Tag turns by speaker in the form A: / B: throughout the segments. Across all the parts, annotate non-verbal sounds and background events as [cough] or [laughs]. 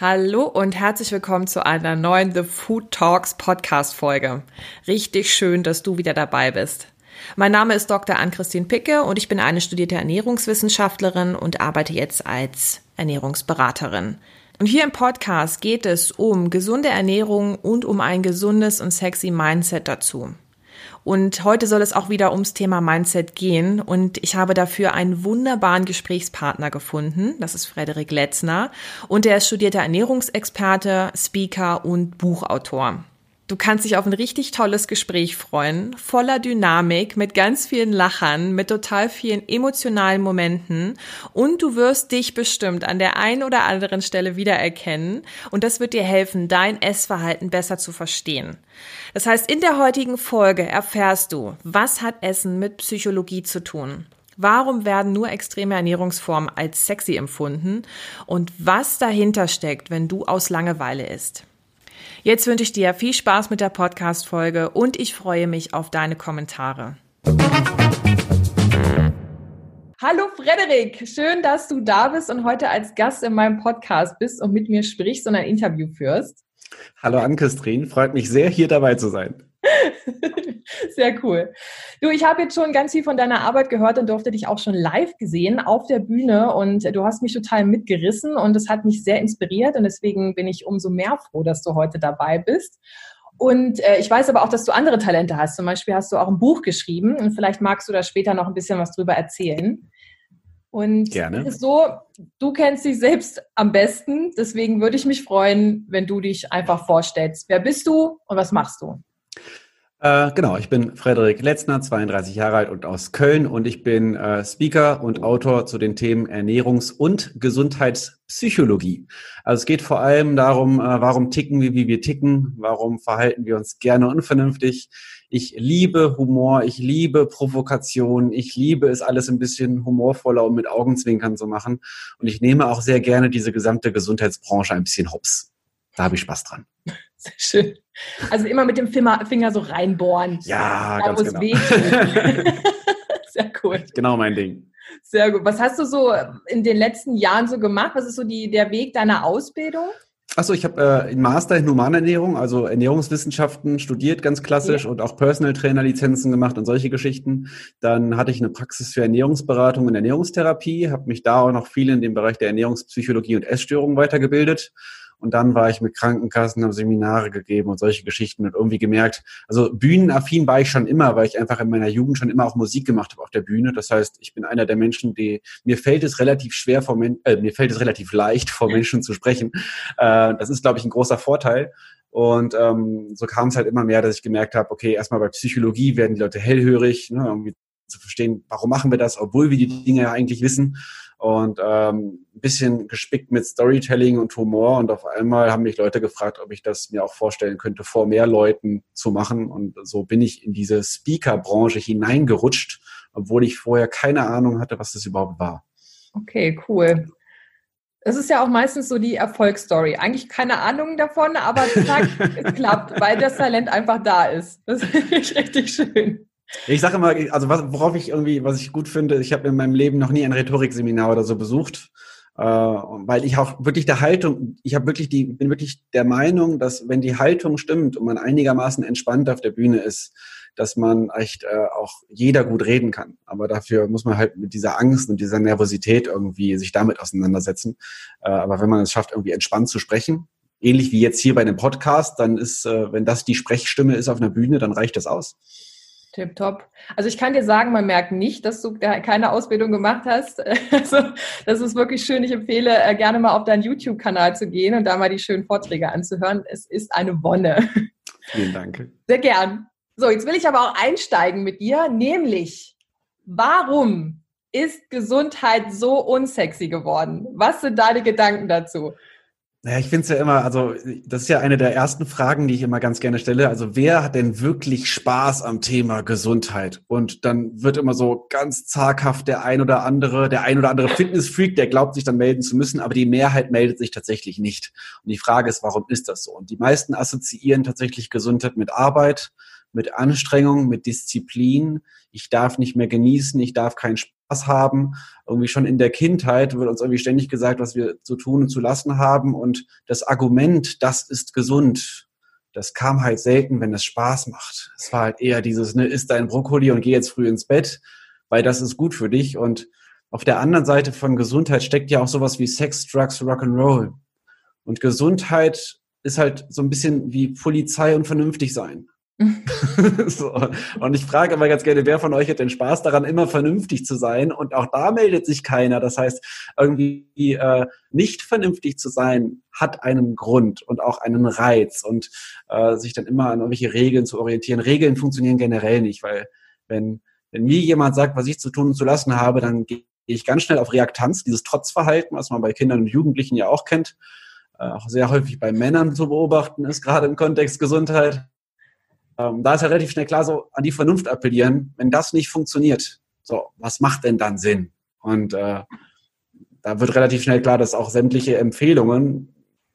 A: Hallo und herzlich willkommen zu einer neuen The Food Talks Podcast Folge. Richtig schön, dass du wieder dabei bist. Mein Name ist Dr. Ann-Christine Picke und ich bin eine studierte Ernährungswissenschaftlerin und arbeite jetzt als Ernährungsberaterin. Und hier im Podcast geht es um gesunde Ernährung und um ein gesundes und sexy Mindset dazu. Und heute soll es auch wieder ums Thema Mindset gehen. Und ich habe dafür einen wunderbaren Gesprächspartner gefunden. Das ist Frederik Letzner. Und er ist studierter Ernährungsexperte, Speaker und Buchautor. Du kannst dich auf ein richtig tolles Gespräch freuen, voller Dynamik, mit ganz vielen Lachern, mit total vielen emotionalen Momenten und du wirst dich bestimmt an der einen oder anderen Stelle wiedererkennen und das wird dir helfen, dein Essverhalten besser zu verstehen. Das heißt, in der heutigen Folge erfährst du, was hat Essen mit Psychologie zu tun? Warum werden nur extreme Ernährungsformen als sexy empfunden? Und was dahinter steckt, wenn du aus Langeweile isst? Jetzt wünsche ich dir viel Spaß mit der Podcast-Folge und ich freue mich auf deine Kommentare. Hallo Frederik, schön, dass du da bist und heute als Gast in meinem Podcast bist und mit mir sprichst und ein Interview führst.
B: Hallo Ann-Christine, freut mich sehr, hier dabei zu sein. [laughs]
A: Sehr cool. Du, ich habe jetzt schon ganz viel von deiner Arbeit gehört und durfte dich auch schon live gesehen auf der Bühne und du hast mich total mitgerissen und es hat mich sehr inspiriert und deswegen bin ich umso mehr froh, dass du heute dabei bist. Und äh, ich weiß aber auch, dass du andere Talente hast. Zum Beispiel hast du auch ein Buch geschrieben und vielleicht magst du da später noch ein bisschen was drüber erzählen. Und Gerne. so, du kennst dich selbst am besten. Deswegen würde ich mich freuen, wenn du dich einfach vorstellst. Wer bist du und was machst du?
B: Äh, genau, ich bin Frederik Letzner, 32 Jahre alt und aus Köln und ich bin äh, Speaker und Autor zu den Themen Ernährungs- und Gesundheitspsychologie. Also es geht vor allem darum, äh, warum ticken wir, wie wir ticken, warum verhalten wir uns gerne unvernünftig. Ich liebe Humor, ich liebe Provokation, ich liebe es alles ein bisschen humorvoller und mit Augenzwinkern zu machen. Und ich nehme auch sehr gerne diese gesamte Gesundheitsbranche ein bisschen hops. Da habe ich Spaß dran.
A: Sehr schön. Also immer mit dem Finger so reinbohren.
B: Ja, da, ganz genau. [laughs]
A: Sehr cool.
B: Genau mein Ding.
A: Sehr gut. Was hast du so in den letzten Jahren so gemacht? Was ist so die, der Weg deiner Ausbildung?
B: Achso, ich habe äh, einen Master in Humanernährung, also Ernährungswissenschaften studiert, ganz klassisch, ja. und auch Personal Trainer Lizenzen gemacht und solche Geschichten. Dann hatte ich eine Praxis für Ernährungsberatung und Ernährungstherapie, habe mich da auch noch viel in dem Bereich der Ernährungspsychologie und Essstörungen weitergebildet und dann war ich mit Krankenkassen, habe Seminare gegeben und solche Geschichten und irgendwie gemerkt, also bühnenaffin war ich schon immer, weil ich einfach in meiner Jugend schon immer auch Musik gemacht habe auf der Bühne. Das heißt, ich bin einer der Menschen, die, mir fällt es relativ schwer vor, äh, mir fällt es relativ leicht vor Menschen zu sprechen. Äh, das ist, glaube ich, ein großer Vorteil. Und ähm, so kam es halt immer mehr, dass ich gemerkt habe, okay, erstmal bei Psychologie werden die Leute hellhörig, ne, irgendwie zu verstehen, warum machen wir das, obwohl wir die Dinge ja eigentlich wissen und ähm, ein bisschen gespickt mit Storytelling und Humor und auf einmal haben mich Leute gefragt, ob ich das mir auch vorstellen könnte, vor mehr Leuten zu machen und so bin ich in diese Speaker-Branche hineingerutscht, obwohl ich vorher keine Ahnung hatte, was das überhaupt war.
A: Okay, cool. Das ist ja auch meistens so die Erfolgsstory. Eigentlich keine Ahnung davon, aber zack, es klappt, weil das Talent einfach da ist. Das [laughs] finde ich richtig schön.
B: Ich sage immer, also was, worauf ich irgendwie, was ich gut finde, ich habe in meinem Leben noch nie ein Rhetorikseminar oder so besucht, äh, weil ich auch wirklich der Haltung, ich habe wirklich die, bin wirklich der Meinung, dass wenn die Haltung stimmt und man einigermaßen entspannt auf der Bühne ist, dass man echt äh, auch jeder gut reden kann. Aber dafür muss man halt mit dieser Angst und dieser Nervosität irgendwie sich damit auseinandersetzen. Äh, aber wenn man es schafft, irgendwie entspannt zu sprechen, ähnlich wie jetzt hier bei einem Podcast, dann ist, äh, wenn das die Sprechstimme ist auf einer Bühne, dann reicht das aus.
A: Tipptopp. Also ich kann dir sagen, man merkt nicht, dass du keine Ausbildung gemacht hast. [laughs] Also das ist wirklich schön. Ich empfehle äh, gerne mal auf deinen YouTube-Kanal zu gehen und da mal die schönen Vorträge anzuhören. Es ist eine Wonne.
B: Vielen Dank.
A: Sehr gern. So, jetzt will ich aber auch einsteigen mit dir, nämlich warum ist Gesundheit so unsexy geworden? Was sind deine Gedanken dazu?
B: Naja, ich finde es ja immer, also das ist ja eine der ersten Fragen, die ich immer ganz gerne stelle. Also wer hat denn wirklich Spaß am Thema Gesundheit? Und dann wird immer so ganz zaghaft der ein oder andere, der ein oder andere Fitnessfreak, der glaubt, sich dann melden zu müssen, aber die Mehrheit meldet sich tatsächlich nicht. Und die Frage ist, warum ist das so? Und die meisten assoziieren tatsächlich Gesundheit mit Arbeit, mit Anstrengung, mit Disziplin. Ich darf nicht mehr genießen, ich darf keinen Spaß haben. Irgendwie schon in der Kindheit wird uns irgendwie ständig gesagt, was wir zu tun und zu lassen haben. Und das Argument, das ist gesund, das kam halt selten, wenn es Spaß macht. Es war halt eher dieses, ne, isst dein Brokkoli und geh jetzt früh ins Bett, weil das ist gut für dich. Und auf der anderen Seite von Gesundheit steckt ja auch sowas wie Sex, Drugs, Rock'n'Roll. Und Gesundheit ist halt so ein bisschen wie Polizei und vernünftig sein. [laughs] so. Und ich frage immer ganz gerne, wer von euch hat denn Spaß daran, immer vernünftig zu sein? Und auch da meldet sich keiner. Das heißt, irgendwie äh, nicht vernünftig zu sein, hat einen Grund und auch einen Reiz und äh, sich dann immer an irgendwelche Regeln zu orientieren. Regeln funktionieren generell nicht, weil wenn, wenn mir jemand sagt, was ich zu tun und zu lassen habe, dann gehe ich ganz schnell auf Reaktanz, dieses Trotzverhalten, was man bei Kindern und Jugendlichen ja auch kennt, äh, auch sehr häufig bei Männern zu beobachten ist, gerade im Kontext Gesundheit ähm, da ist ja relativ schnell klar, so an die Vernunft appellieren. Wenn das nicht funktioniert, so, was macht denn dann Sinn? Und äh, da wird relativ schnell klar, dass auch sämtliche Empfehlungen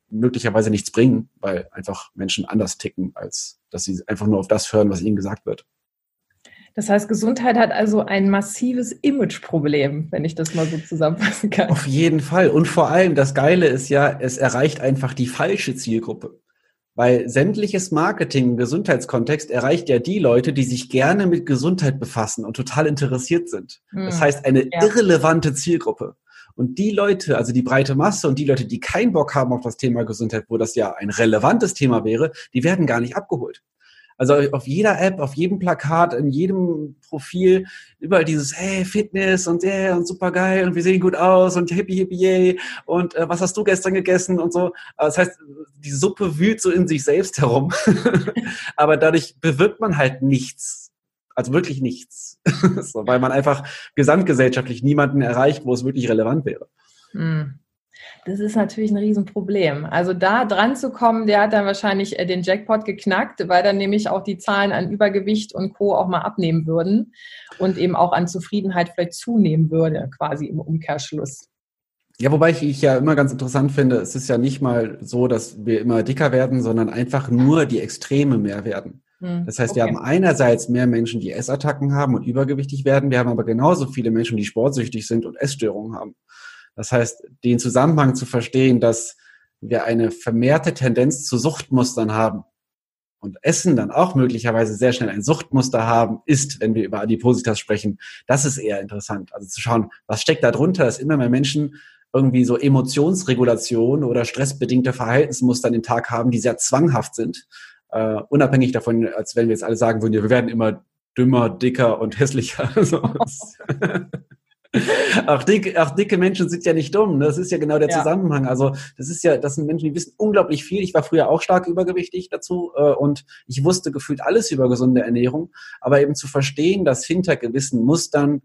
B: möglicherweise nichts bringen, weil einfach Menschen anders ticken, als dass sie einfach nur auf das hören, was ihnen gesagt wird.
A: Das heißt, Gesundheit hat also ein massives Imageproblem, wenn ich das mal so zusammenfassen kann.
B: Auf jeden Fall. Und vor allem, das Geile ist ja, es erreicht einfach die falsche Zielgruppe. Weil sämtliches Marketing im Gesundheitskontext erreicht ja die Leute, die sich gerne mit Gesundheit befassen und total interessiert sind. Hm. Das heißt, eine ja. irrelevante Zielgruppe. Und die Leute, also die breite Masse und die Leute, die keinen Bock haben auf das Thema Gesundheit, wo das ja ein relevantes Thema wäre, die werden gar nicht abgeholt. Also auf jeder App, auf jedem Plakat, in jedem Profil, überall dieses, hey, Fitness und yeah, und super geil und wir sehen gut aus und hippie, hippie, yay und äh, was hast du gestern gegessen und so. Das heißt, die Suppe wühlt so in sich selbst herum. [laughs] Aber dadurch bewirkt man halt nichts. Also wirklich nichts. [laughs] so, weil man einfach gesamtgesellschaftlich niemanden erreicht, wo es wirklich relevant wäre.
A: Mm. Das ist natürlich ein Riesenproblem. Also da dran zu kommen, der hat dann wahrscheinlich äh, den Jackpot geknackt, weil dann nämlich auch die Zahlen an Übergewicht und Co. auch mal abnehmen würden und eben auch an Zufriedenheit vielleicht zunehmen würde, quasi im Umkehrschluss.
B: Ja, wobei ich, ich ja immer ganz interessant finde, es ist ja nicht mal so, dass wir immer dicker werden, sondern einfach nur die Extreme mehr werden. Hm, das heißt, okay. wir haben einerseits mehr Menschen, die Essattacken haben und übergewichtig werden. Wir haben aber genauso viele Menschen, die sportsüchtig sind und Essstörungen haben. Das heißt, den Zusammenhang zu verstehen, dass wir eine vermehrte Tendenz zu Suchtmustern haben und Essen dann auch möglicherweise sehr schnell ein Suchtmuster haben, ist, wenn wir über Adipositas sprechen, das ist eher interessant. Also zu schauen, was steckt da drunter, dass immer mehr Menschen irgendwie so Emotionsregulation oder stressbedingte Verhaltensmuster an den Tag haben, die sehr zwanghaft sind, uh, unabhängig davon, als wenn wir jetzt alle sagen würden, wir werden immer dümmer, dicker und hässlicher. [laughs] auch, dicke, auch dicke Menschen sind ja nicht dumm. Das ist ja genau der ja. Zusammenhang. Also das ist ja, das sind Menschen, die wissen unglaublich viel. Ich war früher auch stark übergewichtig dazu äh, und ich wusste gefühlt alles über gesunde Ernährung. Aber eben zu verstehen, dass hinter gewissen Mustern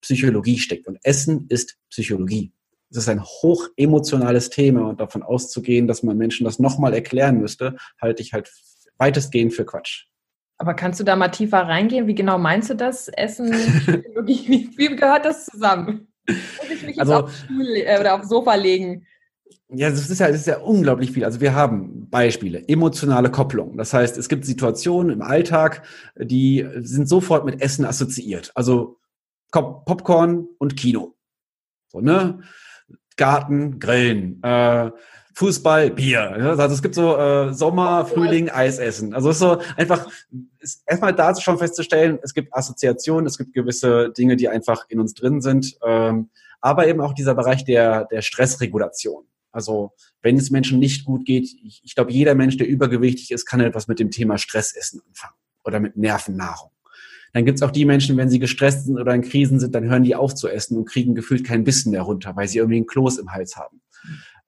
B: Psychologie steckt. Und Essen ist Psychologie. Es ist ein hoch emotionales Thema und davon auszugehen, dass man Menschen das nochmal erklären müsste, halte ich halt weitestgehend für Quatsch.
A: Aber kannst du da mal tiefer reingehen? Wie genau meinst du das? Essen, [laughs] wie, wie gehört das zusammen? Muss ich mich also, auf Stuhl äh, oder Sofa legen?
B: Ja, das ist ja, das ist ja unglaublich viel. Also wir haben Beispiele, emotionale Kopplung. Das heißt, es gibt Situationen im Alltag, die sind sofort mit Essen assoziiert. Also Popcorn und Kino. So, ne? Garten, Grillen, äh, Fußball, Bier. Also es gibt so äh, Sommer, Frühling, Eisessen. Also es ist so einfach ist erstmal dazu schon festzustellen, es gibt Assoziationen, es gibt gewisse Dinge, die einfach in uns drin sind, ähm, aber eben auch dieser Bereich der, der Stressregulation. Also wenn es Menschen nicht gut geht, ich, ich glaube, jeder Mensch, der übergewichtig ist, kann etwas mit dem Thema Stressessen anfangen oder mit Nervennahrung. Dann gibt's auch die Menschen, wenn sie gestresst sind oder in Krisen sind, dann hören die auf zu essen und kriegen gefühlt kein Bissen mehr runter, weil sie irgendwie einen Kloß im Hals haben.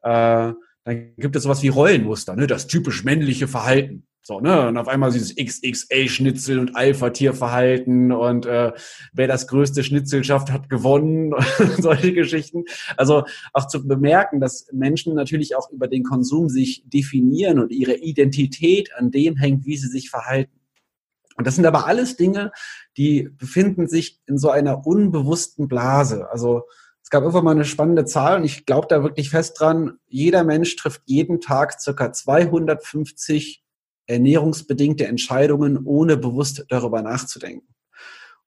B: Äh, dann gibt es sowas wie Rollenmuster, ne? das typisch männliche Verhalten. So, ne? Und auf einmal dieses XXA-Schnitzel und Alpha-Tier-Verhalten und äh, wer das größte Schnitzel schafft, hat gewonnen. [laughs] solche Geschichten. Also auch zu bemerken, dass Menschen natürlich auch über den Konsum sich definieren und ihre Identität an dem hängt, wie sie sich verhalten. Und das sind aber alles Dinge, die befinden sich in so einer unbewussten Blase. Also gab irgendwann mal eine spannende Zahl und ich glaube da wirklich fest dran, jeder Mensch trifft jeden Tag circa 250 ernährungsbedingte Entscheidungen, ohne bewusst darüber nachzudenken.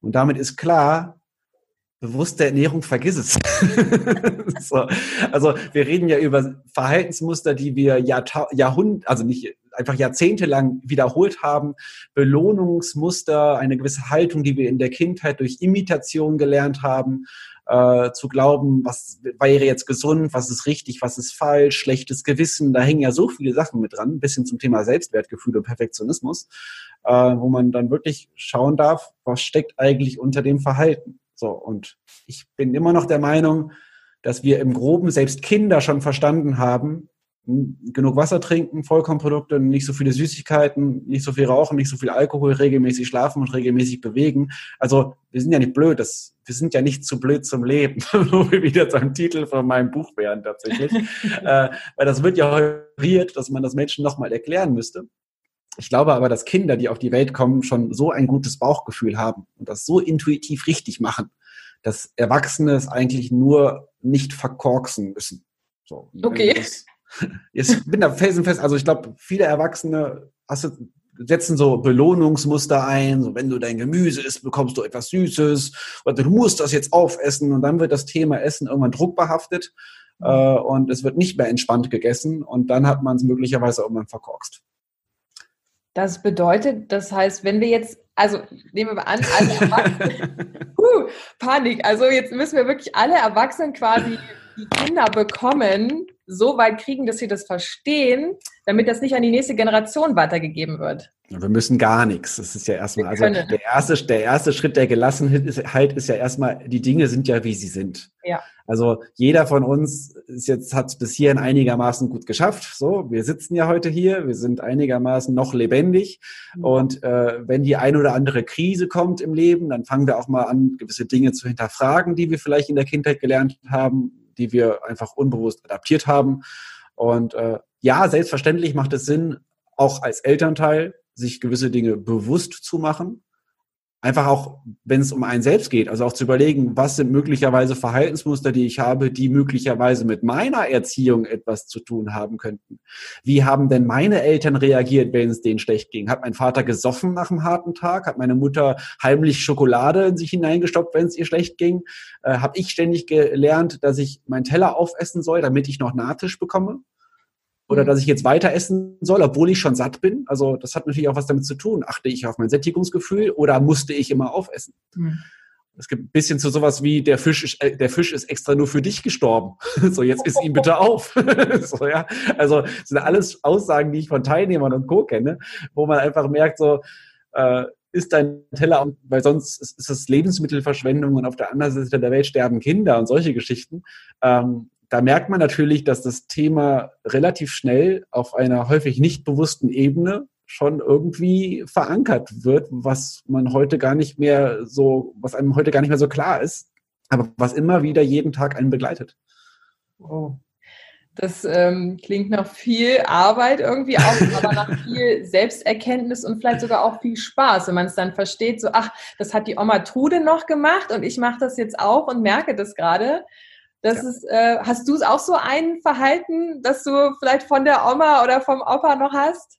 B: Und damit ist klar, bewusste Ernährung, vergiss es. [laughs] so. Also wir reden ja über Verhaltensmuster, die wir Jahrhunderte, also nicht einfach jahrzehntelang wiederholt haben, Belohnungsmuster, eine gewisse Haltung, die wir in der Kindheit durch Imitation gelernt haben, äh, zu glauben, was wäre jetzt gesund, was ist richtig, was ist falsch, schlechtes Gewissen, da hängen ja so viele Sachen mit dran, bis hin zum Thema Selbstwertgefühl und Perfektionismus, äh, wo man dann wirklich schauen darf, was steckt eigentlich unter dem Verhalten. So, und ich bin immer noch der Meinung, dass wir im Groben selbst Kinder schon verstanden haben, genug Wasser trinken, Vollkornprodukte, nicht so viele Süßigkeiten, nicht so viel rauchen, nicht so viel Alkohol, regelmäßig schlafen und regelmäßig bewegen. Also wir sind ja nicht blöd, das, wir sind ja nicht zu blöd zum Leben, [laughs] wo wir wieder zum Titel von meinem Buch wären tatsächlich. [laughs] äh, weil das wird ja heuriert, dass man das Menschen nochmal erklären müsste. Ich glaube aber, dass Kinder, die auf die Welt kommen, schon so ein gutes Bauchgefühl haben und das so intuitiv richtig machen, dass Erwachsene es eigentlich nur nicht verkorksen müssen. So,
A: okay.
B: Das, ich bin da felsenfest, also ich glaube, viele Erwachsene setzen so Belohnungsmuster ein, so wenn du dein Gemüse isst, bekommst du etwas Süßes oder du musst das jetzt aufessen und dann wird das Thema Essen irgendwann druckbehaftet äh, und es wird nicht mehr entspannt gegessen und dann hat man es möglicherweise irgendwann verkorkst.
A: Das bedeutet, das heißt, wenn wir jetzt, also nehmen wir mal an, alle Erwachsenen, [laughs] huh, Panik, also jetzt müssen wir wirklich alle Erwachsenen quasi die Kinder bekommen, so weit kriegen, dass sie das verstehen, damit das nicht an die nächste Generation weitergegeben wird.
B: Wir müssen gar nichts. Das ist ja erstmal, also der erste, der erste Schritt der Gelassenheit ist, halt ist ja erstmal, die Dinge sind ja, wie sie sind.
A: Ja.
B: Also jeder von uns ist jetzt, hat es bis hierhin einigermaßen gut geschafft. So, wir sitzen ja heute hier, wir sind einigermaßen noch lebendig. Mhm. Und äh, wenn die ein oder andere Krise kommt im Leben, dann fangen wir auch mal an, gewisse Dinge zu hinterfragen, die wir vielleicht in der Kindheit gelernt haben die wir einfach unbewusst adaptiert haben. Und äh, ja, selbstverständlich macht es Sinn, auch als Elternteil sich gewisse Dinge bewusst zu machen einfach auch, wenn es um einen selbst geht, also auch zu überlegen, was sind möglicherweise Verhaltensmuster, die ich habe, die möglicherweise mit meiner Erziehung etwas zu tun haben könnten. Wie haben denn meine Eltern reagiert, wenn es denen schlecht ging? Hat mein Vater gesoffen nach einem harten Tag? Hat meine Mutter heimlich Schokolade in sich hineingestoppt, wenn es ihr schlecht ging? Äh, Habe ich ständig gelernt, dass ich meinen Teller aufessen soll, damit ich noch Nachtisch bekomme? Oder mhm. dass ich jetzt weiter essen soll, obwohl ich schon satt bin. Also das hat natürlich auch was damit zu tun. Achte ich auf mein Sättigungsgefühl oder musste ich immer aufessen? Mhm. Es gibt ein bisschen zu sowas wie der Fisch ist, äh, der Fisch ist extra nur für dich gestorben. [laughs] So, jetzt isst ihn bitte auf. [laughs] so, ja. Also das sind alles Aussagen, die ich von Teilnehmern und Co. kenne, wo man einfach merkt, so, äh, ist dein Teller, weil sonst ist, das Lebensmittelverschwendung und auf der anderen Seite der Welt sterben Kinder und solche Geschichten. Ähm, da merkt man natürlich, dass das Thema relativ schnell auf einer häufig nicht bewussten Ebene schon irgendwie verankert wird, was man heute gar nicht mehr so, was einem heute gar nicht mehr so klar ist, aber was immer wieder jeden Tag einen begleitet.
A: Oh. Das ähm, klingt nach viel Arbeit irgendwie auch, [laughs] aber nach viel Selbsterkenntnis und vielleicht sogar auch viel Spaß, wenn man es dann versteht, so, ach, das hat die Oma Trude noch gemacht und ich mache das jetzt auch und merke das gerade. Das ja. ist, äh, hast du es auch so ein Verhalten, das du vielleicht von der Oma oder vom Opa noch hast?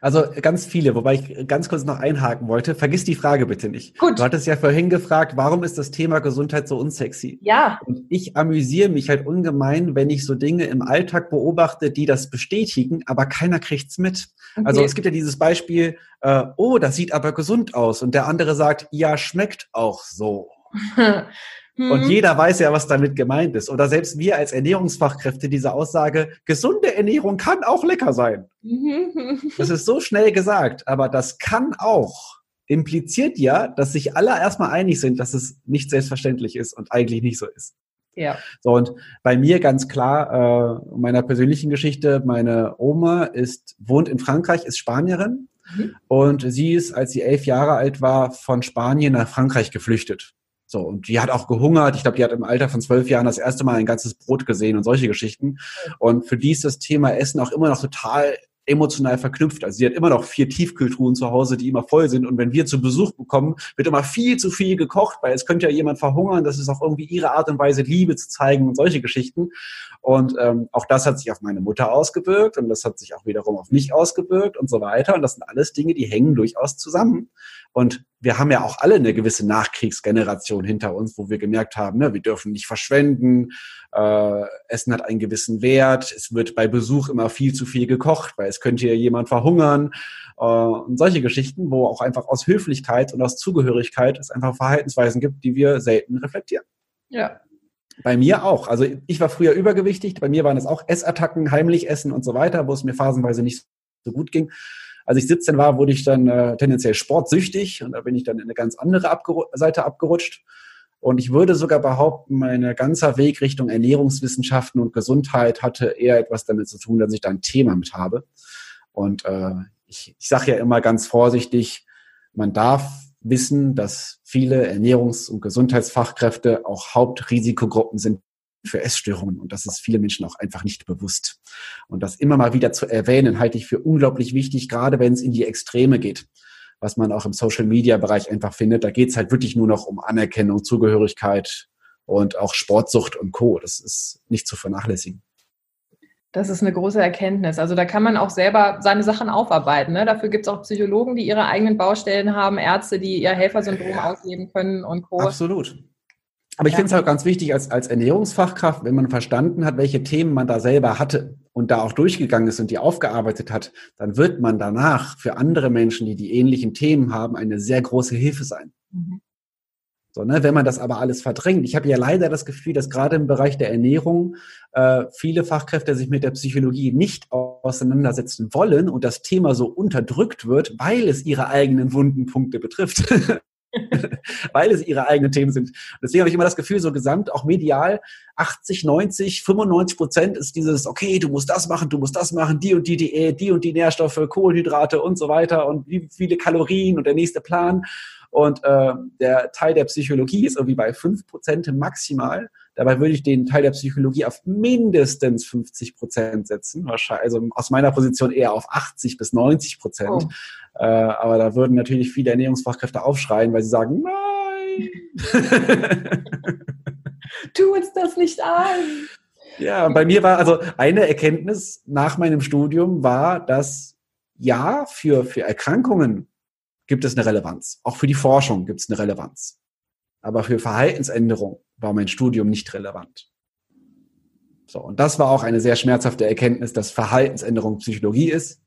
B: Also ganz viele, wobei ich ganz kurz noch einhaken wollte. Vergiss die Frage bitte nicht. Gut. Du hattest ja vorhin gefragt, warum ist das Thema Gesundheit so unsexy?
A: Ja.
B: Und ich amüsiere mich halt ungemein, wenn ich so Dinge im Alltag beobachte, die das bestätigen, aber keiner kriegt's mit. Okay. Also es gibt ja dieses Beispiel, äh, oh, das sieht aber gesund aus. Und der andere sagt, ja, schmeckt auch so. [laughs] Und mhm. jeder weiß ja, was damit gemeint ist. Oder selbst wir als Ernährungsfachkräfte diese Aussage, gesunde Ernährung kann auch lecker sein. Mhm. Das ist so schnell gesagt, aber das kann auch impliziert ja, dass sich alle erstmal einig sind, dass es nicht selbstverständlich ist und eigentlich nicht so ist.
A: Ja.
B: So, und bei mir ganz klar, äh, meiner persönlichen Geschichte, meine Oma ist, wohnt in Frankreich, ist Spanierin. Mhm. Und sie ist, als sie elf Jahre alt war, von Spanien nach Frankreich geflüchtet. So, und die hat auch gehungert. Ich glaube, die hat im Alter von zwölf Jahren das erste Mal ein ganzes Brot gesehen und solche Geschichten. Und für die ist das Thema Essen auch immer noch total emotional verknüpft. Also sie hat immer noch vier Tiefkühltruhen zu Hause, die immer voll sind. Und wenn wir zu Besuch bekommen, wird immer viel zu viel gekocht, weil es könnte ja jemand verhungern. Das ist auch irgendwie ihre Art und Weise, Liebe zu zeigen und solche Geschichten. Und ähm, auch das hat sich auf meine Mutter ausgewirkt und das hat sich auch wiederum auf mich ausgewirkt und so weiter. Und das sind alles Dinge, die hängen durchaus zusammen. Und wir haben ja auch alle eine gewisse Nachkriegsgeneration hinter uns, wo wir gemerkt haben, ne, wir dürfen nicht verschwenden, äh, Essen hat einen gewissen Wert, es wird bei Besuch immer viel zu viel gekocht, weil es könnte ja jemand verhungern äh, und solche Geschichten, wo auch einfach aus Höflichkeit und aus Zugehörigkeit es einfach Verhaltensweisen gibt, die wir selten reflektieren.
A: Ja.
B: Bei mir auch. Also ich war früher übergewichtig, bei mir waren es auch Essattacken, heimlich essen und so weiter, wo es mir phasenweise nicht so gut ging. Als ich 17 war, wurde ich dann äh, tendenziell sportsüchtig und da bin ich dann in eine ganz andere abgeru Seite abgerutscht. Und ich würde sogar behaupten, mein ganzer Weg Richtung Ernährungswissenschaften und Gesundheit hatte eher etwas damit zu tun, dass ich da ein Thema mit habe. Und äh, ich, ich sage ja immer ganz vorsichtig, man darf wissen, dass viele Ernährungs- und Gesundheitsfachkräfte auch Hauptrisikogruppen sind für Essstörungen. Und das ist vielen Menschen auch einfach nicht bewusst. Und das immer mal wieder zu erwähnen, halte ich für unglaublich wichtig, gerade wenn es in die Extreme geht. Was man auch im Social-Media-Bereich einfach findet. Da geht es halt wirklich nur noch um Anerkennung, Zugehörigkeit und auch Sportsucht und Co. Das ist nicht zu vernachlässigen.
A: Das ist eine große Erkenntnis. Also da kann man auch selber seine Sachen aufarbeiten. Ne? Dafür gibt es auch Psychologen, die ihre eigenen Baustellen haben, Ärzte, die ihr Helfersyndrom ausleben können und Co.
B: Absolut. Aber ich ja. finde es halt ganz wichtig als, als Ernährungsfachkraft, wenn man verstanden hat, welche Themen man da selber hatte und da auch durchgegangen ist und die aufgearbeitet hat, dann wird man danach für andere Menschen, die die ähnlichen Themen haben, eine sehr große Hilfe sein. Mhm. So, ne, wenn man das aber alles verdrängt. Ich habe ja leider das Gefühl, dass gerade im Bereich der Ernährung äh, viele Fachkräfte sich mit der Psychologie nicht auseinandersetzen wollen und das Thema so unterdrückt wird, weil es ihre eigenen wunden Punkte betrifft. [laughs] [laughs] weil es ihre eigenen Themen sind. Deswegen habe ich immer das Gefühl, so gesamt, auch medial, 80, 90, 95 Prozent ist dieses, okay, du musst das machen, du musst das machen, die und die Diät, die und die Nährstoffe, Kohlenhydrate und so weiter und wie viele Kalorien und der nächste Plan. Und äh, der Teil der Psychologie ist irgendwie bei 5 Prozent maximal. Dabei würde ich den Teil der Psychologie auf mindestens 50 Prozent setzen. Wahrscheinlich, also aus meiner Position eher auf 80 bis 90 Prozent. Oh. Äh, aber da würden natürlich viele Ernährungsfachkräfte aufschreien, weil sie sagen, nein. [laughs]
A: tu uns das nicht an.
B: Ja, bei mir war also eine Erkenntnis nach meinem Studium war, dass ja, für, für Erkrankungen gibt es eine Relevanz. Auch für die Forschung gibt es eine Relevanz. Aber für Verhaltensänderung war mein Studium nicht relevant. So, und das war auch eine sehr schmerzhafte Erkenntnis, dass Verhaltensänderung Psychologie ist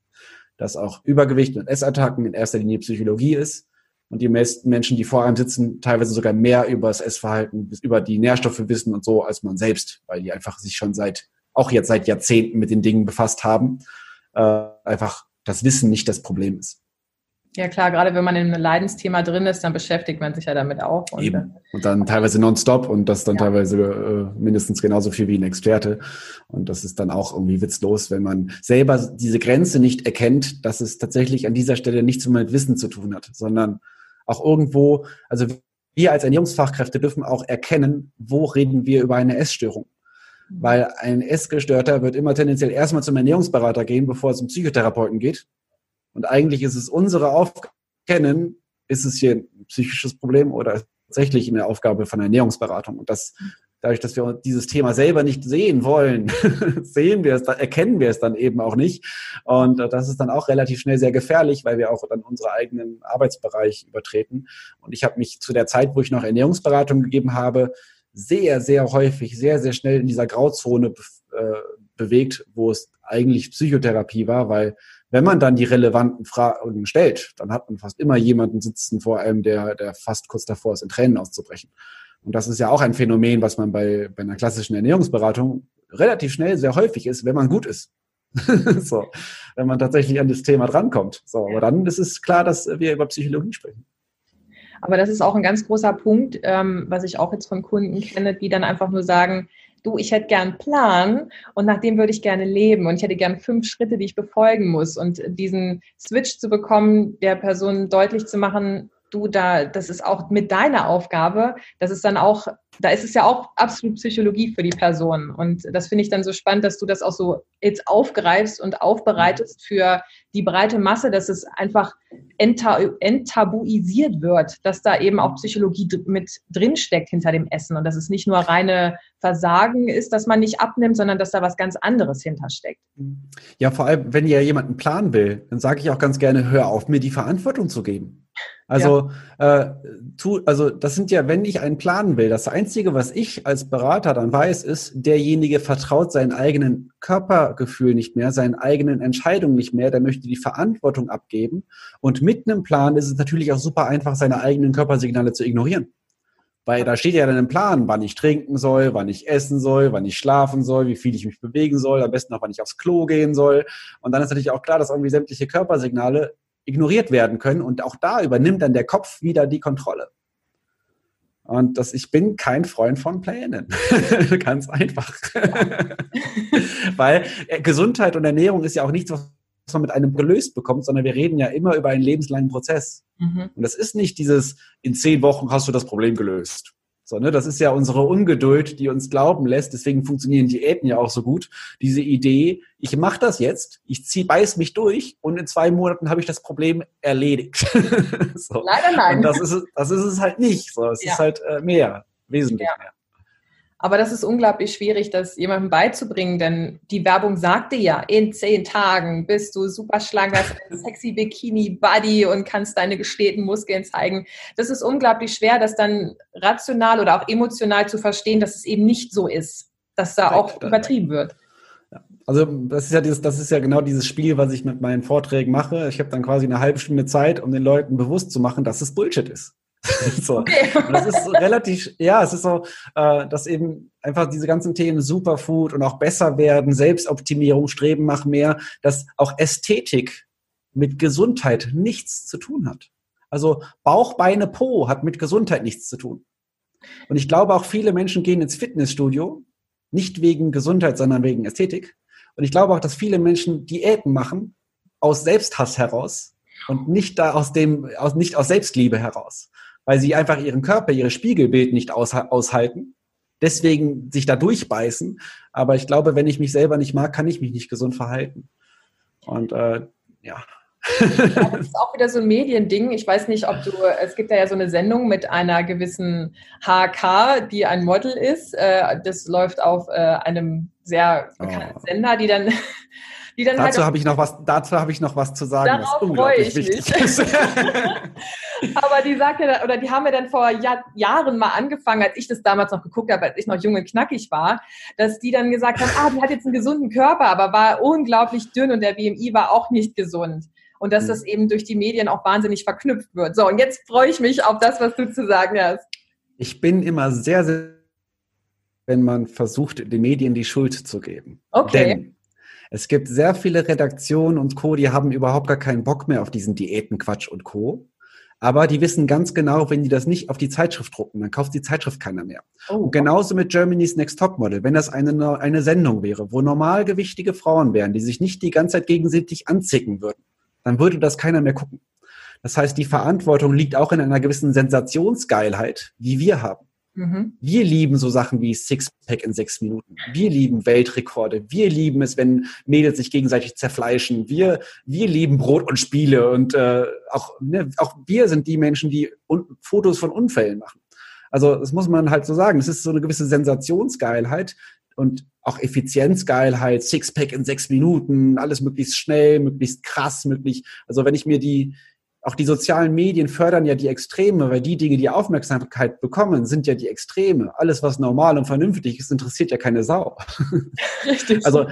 B: dass auch Übergewicht und Essattacken in erster Linie Psychologie ist und die meisten Menschen, die vor einem sitzen, teilweise sogar mehr über das Essverhalten, über die Nährstoffe wissen und so als man selbst, weil die einfach sich schon seit, auch jetzt seit Jahrzehnten mit den Dingen befasst haben, äh, einfach das Wissen nicht das Problem ist.
A: Ja klar, gerade wenn man in einem Leidensthema drin ist, dann beschäftigt man sich ja damit auch.
B: Und, Eben. und dann teilweise nonstop und das dann ja. teilweise äh, mindestens genauso viel wie ein Experte. Und das ist dann auch irgendwie witzlos, wenn man selber diese Grenze nicht erkennt, dass es tatsächlich an dieser Stelle nichts mit Wissen zu tun hat, sondern auch irgendwo, also wir als Ernährungsfachkräfte dürfen auch erkennen, wo reden wir über eine Essstörung. Mhm. Weil ein Essgestörter wird immer tendenziell erstmal zum Ernährungsberater gehen, bevor es zum Psychotherapeuten geht. Und eigentlich ist es unsere Aufgabe, ist es hier ein psychisches Problem oder tatsächlich eine Aufgabe von Ernährungsberatung. Und das, dadurch, dass wir dieses Thema selber nicht sehen wollen, [laughs] sehen wir es, erkennen wir es dann eben auch nicht. Und das ist dann auch relativ schnell sehr gefährlich, weil wir auch dann unseren eigenen Arbeitsbereich übertreten. Und ich habe mich zu der Zeit, wo ich noch Ernährungsberatung gegeben habe, sehr, sehr häufig, sehr, sehr schnell in dieser Grauzone äh, bewegt, wo es eigentlich Psychotherapie war, weil wenn man dann die relevanten Fragen stellt, dann hat man fast immer jemanden sitzen vor allem, der, der fast kurz davor ist, in Tränen auszubrechen. Und das ist ja auch ein Phänomen, was man bei, bei einer klassischen Ernährungsberatung relativ schnell sehr häufig ist, wenn man gut ist. [laughs] so, wenn man tatsächlich an das Thema drankommt. So, aber dann ist es klar, dass wir über Psychologie sprechen.
A: Aber das ist auch ein ganz großer Punkt, ähm, was ich auch jetzt von Kunden kenne, die dann einfach nur sagen, du, ich hätte gern einen Plan und nach dem würde ich gerne leben und ich hätte gern fünf Schritte, die ich befolgen muss. Und diesen Switch zu bekommen, der Person deutlich zu machen, du da, das ist auch mit deiner Aufgabe, das ist dann auch, da ist es ja auch absolut Psychologie für die Person. Und das finde ich dann so spannend, dass du das auch so jetzt aufgreifst und aufbereitest für die breite Masse, dass es einfach enttabuisiert wird, dass da eben auch Psychologie mit drinsteckt hinter dem Essen und dass es nicht nur reine Versagen ist, dass man nicht abnimmt, sondern dass da was ganz anderes hintersteckt.
B: Ja, vor allem, wenn ja jemand einen Plan will, dann sage ich auch ganz gerne, hör auf, mir die Verantwortung zu geben. Also, ja. äh, tu, also das sind ja, wenn ich einen planen will, das Einzige, was ich als Berater dann weiß, ist, derjenige vertraut seinen eigenen Körpergefühl nicht mehr, seinen eigenen Entscheidungen nicht mehr, der möchte die Verantwortung abgeben. Und mit einem Plan ist es natürlich auch super einfach, seine eigenen Körpersignale zu ignorieren. Weil da steht ja dann im Plan, wann ich trinken soll, wann ich essen soll, wann ich schlafen soll, wie viel ich mich bewegen soll, am besten auch, wann ich aufs Klo gehen soll. Und dann ist natürlich auch klar, dass irgendwie sämtliche Körpersignale ignoriert werden können. Und auch da übernimmt dann der Kopf wieder die Kontrolle. Und das, ich bin kein Freund von Plänen. [laughs] Ganz einfach. [laughs] Weil äh, Gesundheit und Ernährung ist ja auch nichts, was man mit einem gelöst bekommt, sondern wir reden ja immer über einen lebenslangen Prozess. Mhm. Und das ist nicht dieses, in zehn Wochen hast du das Problem gelöst. So, ne, das ist ja unsere Ungeduld, die uns glauben lässt. Deswegen funktionieren Diäten ja auch so gut. Diese Idee, ich mache das jetzt, ich zieh, beiß mich durch und in zwei Monaten habe ich das Problem erledigt. [laughs]
A: so. Leider nein.
B: Und das ist, das ist es halt nicht. So, es ja. ist halt äh, mehr, wesentlich ja. mehr.
A: Aber das ist unglaublich schwierig, das jemandem beizubringen, denn die Werbung sagte ja, in zehn Tagen bist du super schlank, hast ein sexy Bikini-Body und kannst deine gestählten Muskeln zeigen. Das ist unglaublich schwer, das dann rational oder auch emotional zu verstehen, dass es eben nicht so ist, dass da auch übertrieben wird.
B: Also das ist ja dieses, das ist ja genau dieses Spiel, was ich mit meinen Vorträgen mache. Ich habe dann quasi eine halbe Stunde Zeit, um den Leuten bewusst zu machen, dass es Bullshit ist. [laughs] so. Okay. Das ist relativ, ja, es ist so, äh, dass eben einfach diese ganzen Themen Superfood und auch besser werden, Selbstoptimierung, Streben nach mehr, dass auch Ästhetik mit Gesundheit nichts zu tun hat. Also Bauch, Beine, Po hat mit Gesundheit nichts zu tun. Und ich glaube auch viele Menschen gehen ins Fitnessstudio, nicht wegen Gesundheit, sondern wegen Ästhetik. Und ich glaube auch, dass viele Menschen Diäten machen aus Selbsthass heraus und nicht da aus dem, aus, nicht aus Selbstliebe heraus weil sie einfach ihren Körper, ihre Spiegelbild nicht aus, aushalten, deswegen sich da durchbeißen. Aber ich glaube, wenn ich mich selber nicht mag, kann ich mich nicht gesund verhalten. Und äh, ja.
A: das [laughs] ist auch wieder so ein Mediending. Ich weiß nicht, ob du, es gibt ja so eine Sendung mit einer gewissen HK, die ein Model ist. Äh, das läuft auf äh, einem sehr bekannten oh. Sender, die dann
B: die dann dazu halt habe ich noch was, dazu habe ich noch was zu sagen,
A: was unglaublich wichtig mich. [laughs] Aber die sagt ja, oder die haben ja dann vor Jahr, Jahren mal angefangen, als ich das damals noch geguckt habe, als ich noch jung und knackig war, dass die dann gesagt haben, ah, die hat jetzt einen gesunden Körper, aber war unglaublich dünn und der BMI war auch nicht gesund. Und dass mhm. das eben durch die Medien auch wahnsinnig verknüpft wird. So, und jetzt freue ich mich auf das, was du zu sagen hast.
B: Ich bin immer sehr, sehr, wenn man versucht, den Medien die Schuld zu geben.
A: Okay.
B: Denn es gibt sehr viele Redaktionen und Co., die haben überhaupt gar keinen Bock mehr auf diesen Diätenquatsch und Co. Aber die wissen ganz genau, wenn die das nicht auf die Zeitschrift drucken, dann kauft die Zeitschrift keiner mehr. Oh. Und genauso mit Germany's Next Top Model. Wenn das eine, eine Sendung wäre, wo normalgewichtige Frauen wären, die sich nicht die ganze Zeit gegenseitig anzicken würden, dann würde das keiner mehr gucken. Das heißt, die Verantwortung liegt auch in einer gewissen Sensationsgeilheit, die wir haben. Mhm. Wir lieben so Sachen wie Sixpack in sechs Minuten. Wir lieben Weltrekorde. Wir lieben es, wenn Mädels sich gegenseitig zerfleischen. Wir, wir lieben Brot und Spiele und äh, auch, ne, auch wir sind die Menschen, die Fotos von Unfällen machen. Also das muss man halt so sagen. Es ist so eine gewisse Sensationsgeilheit und auch Effizienzgeilheit, Sixpack in sechs Minuten, alles möglichst schnell, möglichst krass, möglich. Also wenn ich mir die auch die sozialen Medien fördern ja die Extreme, weil die Dinge, die Aufmerksamkeit bekommen, sind ja die Extreme. Alles, was normal und vernünftig ist, interessiert ja keine Sau. [laughs] Richtig. Also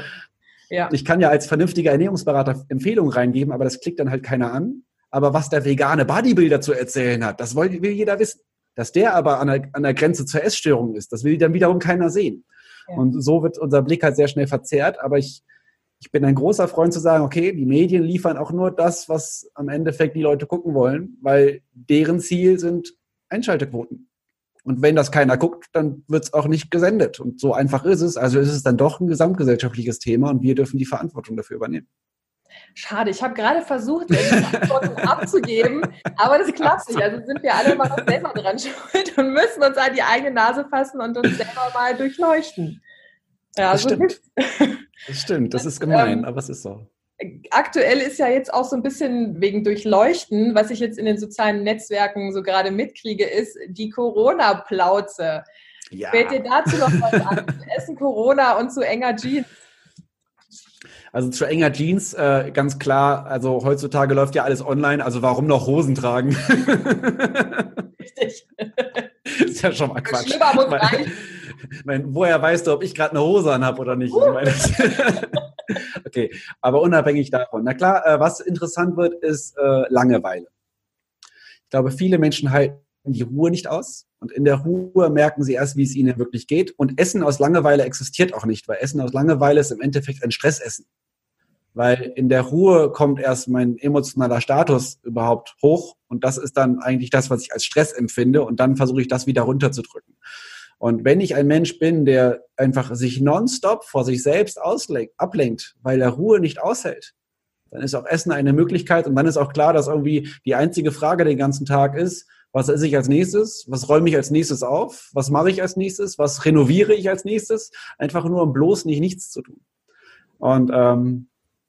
B: ja. ich kann ja als vernünftiger Ernährungsberater Empfehlungen reingeben, aber das klickt dann halt keiner an. Aber was der vegane Bodybuilder zu erzählen hat, das will, jeder wissen. Dass der aber an der, an der Grenze zur Essstörung ist, das will dann wiederum keiner sehen. Ja. Und so wird unser Blick halt sehr schnell verzerrt. Aber ich ich bin ein großer Freund zu sagen, okay, die Medien liefern auch nur das, was am Endeffekt die Leute gucken wollen, weil deren Ziel sind Einschaltequoten. Und wenn das keiner guckt, dann wird es auch nicht gesendet. Und so einfach ist es. Also ist es dann doch ein gesamtgesellschaftliches Thema und wir dürfen die Verantwortung dafür übernehmen.
A: Schade, ich habe gerade versucht, Antworten [laughs] abzugeben, aber das klappt nicht. Also sind wir alle mal selber dran schuld und müssen uns an die eigene Nase fassen und uns selber mal durchleuchten.
B: Ja, das so stimmt. Das stimmt, das ist gemein, ähm, aber es ist so.
A: Aktuell ist ja jetzt auch so ein bisschen wegen Durchleuchten, was ich jetzt in den sozialen Netzwerken so gerade mitkriege, ist die Corona-Plauze. Ja. Fällt dir dazu noch was an? [laughs] Essen Corona und zu enger Jeans?
B: Also zu enger Jeans, äh, ganz klar, also heutzutage läuft ja alles online, also warum noch Hosen tragen? Richtig. [laughs] ist ja schon mal Quatsch. Schlimmer muss rein. Mein, woher weißt du, ob ich gerade eine Hose anhabe oder nicht? Uh. Meine, [laughs] okay, aber unabhängig davon. Na klar, äh, was interessant wird, ist äh, Langeweile. Ich glaube, viele Menschen halten die Ruhe nicht aus. Und in der Ruhe merken sie erst, wie es ihnen wirklich geht. Und Essen aus Langeweile existiert auch nicht, weil Essen aus Langeweile ist im Endeffekt ein Stressessen. Weil in der Ruhe kommt erst mein emotionaler Status überhaupt hoch. Und das ist dann eigentlich das, was ich als Stress empfinde. Und dann versuche ich das wieder runterzudrücken. Und wenn ich ein Mensch bin, der einfach sich nonstop vor sich selbst ablenkt, weil er Ruhe nicht aushält, dann ist auch Essen eine Möglichkeit. Und dann ist auch klar, dass irgendwie die einzige Frage den ganzen Tag ist, was esse ich als nächstes? Was räume ich als nächstes auf? Was mache ich als nächstes? Was renoviere ich als nächstes? Einfach nur, um bloß nicht nichts zu tun. Und ähm,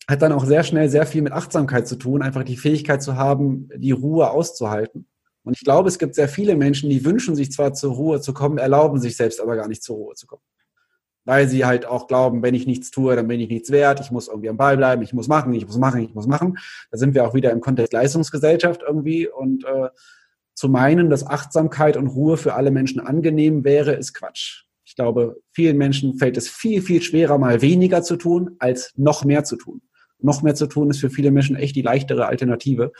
B: hat dann auch sehr schnell sehr viel mit Achtsamkeit zu tun, einfach die Fähigkeit zu haben, die Ruhe auszuhalten. Und ich glaube, es gibt sehr viele Menschen, die wünschen sich zwar zur Ruhe zu kommen, erlauben sich selbst aber gar nicht zur Ruhe zu kommen. Weil sie halt auch glauben, wenn ich nichts tue, dann bin ich nichts wert, ich muss irgendwie am Ball bleiben, ich muss machen, ich muss machen, ich muss machen. Da sind wir auch wieder im Kontext Leistungsgesellschaft irgendwie und äh, zu meinen, dass Achtsamkeit und Ruhe für alle Menschen angenehm wäre, ist Quatsch. Ich glaube, vielen Menschen fällt es viel, viel schwerer, mal weniger zu tun, als noch mehr zu tun. Noch mehr zu tun ist für viele Menschen echt die leichtere Alternative.